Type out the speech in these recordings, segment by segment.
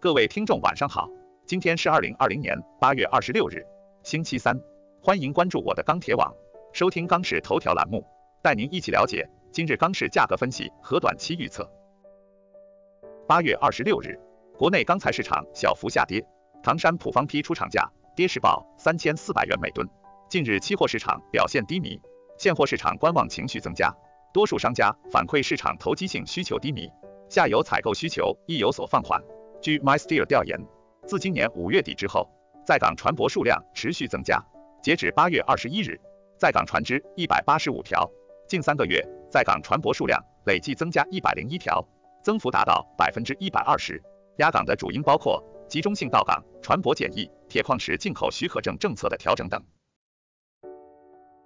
各位听众晚上好，今天是二零二零年八月二十六日，星期三，欢迎关注我的钢铁网，收听钢市头条栏目，带您一起了解今日钢市价格分析和短期预测。八月二十六日，国内钢材市场小幅下跌，唐山普方坯出厂价跌势报三千四百元每吨。近日期货市场表现低迷，现货市场观望情绪增加，多数商家反馈市场投机性需求低迷，下游采购需求亦有所放缓。据 MySteel 调研，自今年五月底之后，在港船舶数量持续增加。截止八月二十一日，在港船只一百八十五条，近三个月在港船舶数量累计增加一百零一条，增幅达到百分之一百二十。压港的主因包括集中性到港船舶检疫、铁矿石进口许可证政策的调整等。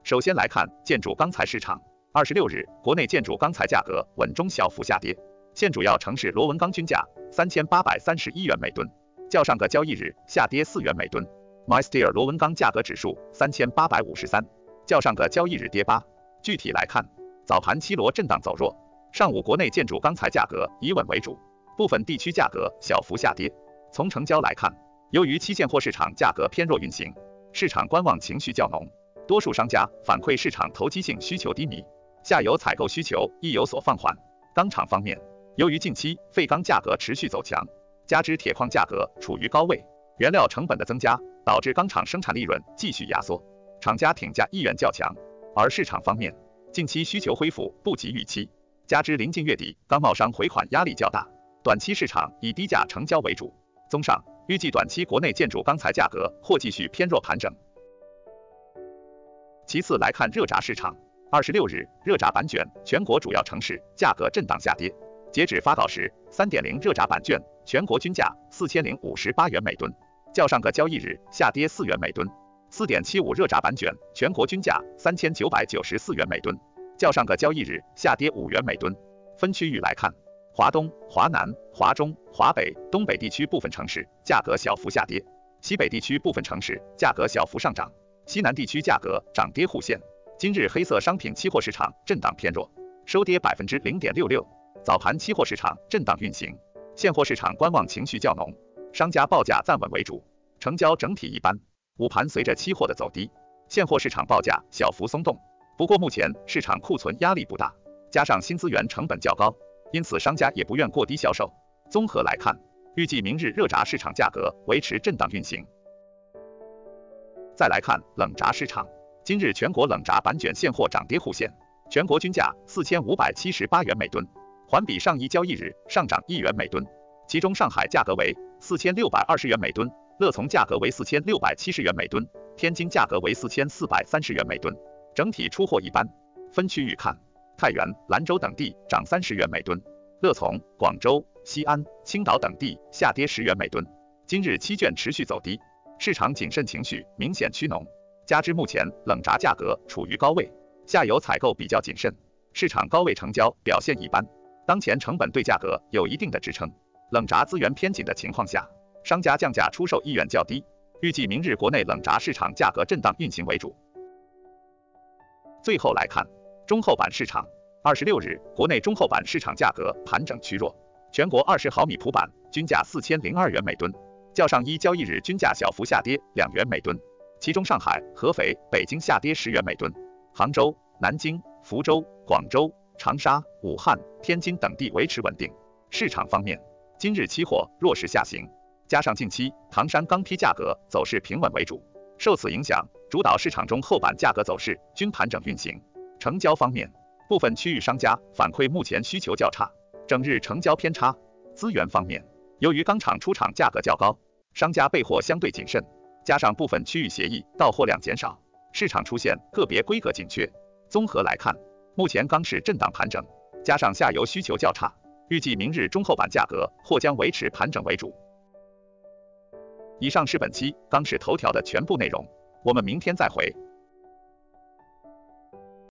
首先来看建筑钢材市场，二十六日，国内建筑钢材价格稳中小幅下跌。现主要城市螺纹钢均价三千八百三十一元每吨，较上个交易日下跌四元每吨。MySteel 螺纹钢价格指数三千八百五十三，较上个交易日跌八。具体来看，早盘七螺震荡走弱，上午国内建筑钢材价格以稳为主，部分地区价格小幅下跌。从成交来看，由于期现货市场价格偏弱运行，市场观望情绪较浓，多数商家反馈市场投机性需求低迷，下游采购需求亦有所放缓。钢厂方面。由于近期废钢价格持续走强，加之铁矿价格处于高位，原料成本的增加导致钢厂生产利润继续压缩，厂家挺价意愿较强。而市场方面，近期需求恢复不及预期，加之临近月底，钢贸商回款压力较大，短期市场以低价成交为主。综上，预计短期国内建筑钢材价格或继续偏弱盘整。其次来看热轧市场，二十六日，热轧板卷全国主要城市价格震荡下跌。截止发稿时，三点零热轧板卷全国均价四千零五十八元每吨，较上个交易日下跌四元每吨；四点七五热轧板卷全国均价三千九百九十四元每吨，较上个交易日下跌五元每吨。分区域来看，华东、华南、华中、华北、东北地区部分城市价格小幅下跌，西北地区部分城市价格小幅上涨，西南地区价格涨跌互现。今日黑色商品期货市场震荡偏弱，收跌百分之零点六六。早盘期货市场震荡运行，现货市场观望情绪较浓，商家报价暂稳为主，成交整体一般。午盘随着期货的走低，现货市场报价小幅松动。不过目前市场库存压力不大，加上新资源成本较高，因此商家也不愿过低销售。综合来看，预计明日热轧市场价格维持震荡运行。再来看冷轧市场，今日全国冷轧板卷现货涨跌互现，全国均价四千五百七十八元每吨。环比上一交易日上涨一元每吨，其中上海价格为四千六百二十元每吨，乐从价格为四千六百七十元每吨，天津价格为四千四百三十元每吨，整体出货一般。分区域看，太原、兰州等地涨三十元每吨，乐从、广州、西安、青岛等地下跌十元每吨。今日期券持续走低，市场谨慎情绪明显趋浓，加之目前冷轧价格处于高位，下游采购比较谨慎，市场高位成交表现一般。当前成本对价格有一定的支撑，冷轧资源偏紧的情况下，商家降价出售意愿较低，预计明日国内冷轧市场价格震荡运行为主。最后来看中厚板市场，二十六日国内中厚板市场价格盘整趋弱，全国二十毫米普板均价四千零二元每吨，较上一交易日均价小幅下跌两元每吨，其中上海、合肥、北京下跌十元每吨，杭州、南京、福州、广州。长沙、武汉、天津等地维持稳定。市场方面，今日期货弱势下行，加上近期唐山钢坯价格走势平稳为主，受此影响，主导市场中厚板价格走势均盘整运行。成交方面，部分区域商家反馈目前需求较差，整日成交偏差。资源方面，由于钢厂出厂价格较高，商家备货相对谨慎，加上部分区域协议到货量减少，市场出现个别规格紧缺。综合来看。目前钢市震荡盘整，加上下游需求较差，预计明日中后板价格或将维持盘整为主。以上是本期钢市头条的全部内容，我们明天再会。